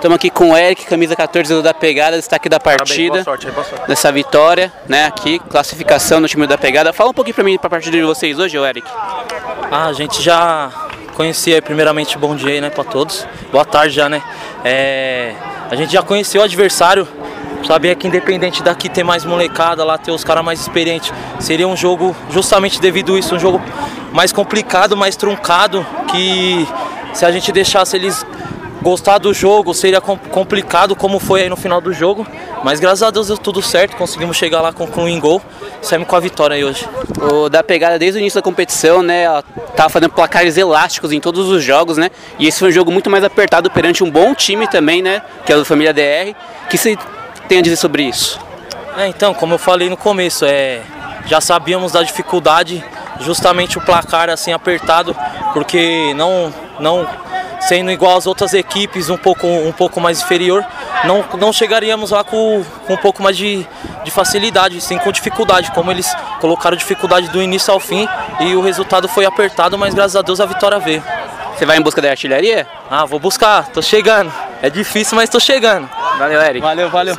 Estamos aqui com o Eric, camisa 14 da Pegada, destaque da partida. Boa sorte, boa sorte. Dessa vitória, né? Aqui, classificação no time da Pegada. Fala um pouquinho pra mim, pra partida de vocês hoje, ô Eric. Ah, a gente já conhecia, primeiramente, bom dia aí, né, pra todos. Boa tarde já, né? É, a gente já conheceu o adversário, sabia que independente daqui ter mais molecada, lá ter os caras mais experientes, seria um jogo, justamente devido a isso, um jogo mais complicado, mais truncado, que se a gente deixasse eles gostar do jogo seria complicado como foi aí no final do jogo, mas graças a Deus deu tudo certo, conseguimos chegar lá com, com um gol, saímos com a vitória aí hoje. O da pegada desde o início da competição, né, ela tava fazendo placares elásticos em todos os jogos, né, e esse foi um jogo muito mais apertado perante um bom time também, né, que é o Família DR, que você tem a dizer sobre isso? É, então, como eu falei no começo, é, já sabíamos da dificuldade, justamente o placar assim apertado, porque não, não sendo igual às outras equipes, um pouco, um pouco mais inferior, não, não chegaríamos lá com, com um pouco mais de, de facilidade, sim com dificuldade, como eles colocaram dificuldade do início ao fim e o resultado foi apertado, mas graças a Deus a vitória veio. Você vai em busca da artilharia? Ah, vou buscar, tô chegando. É difícil, mas tô chegando. Valeu, Eric. Valeu, valeu.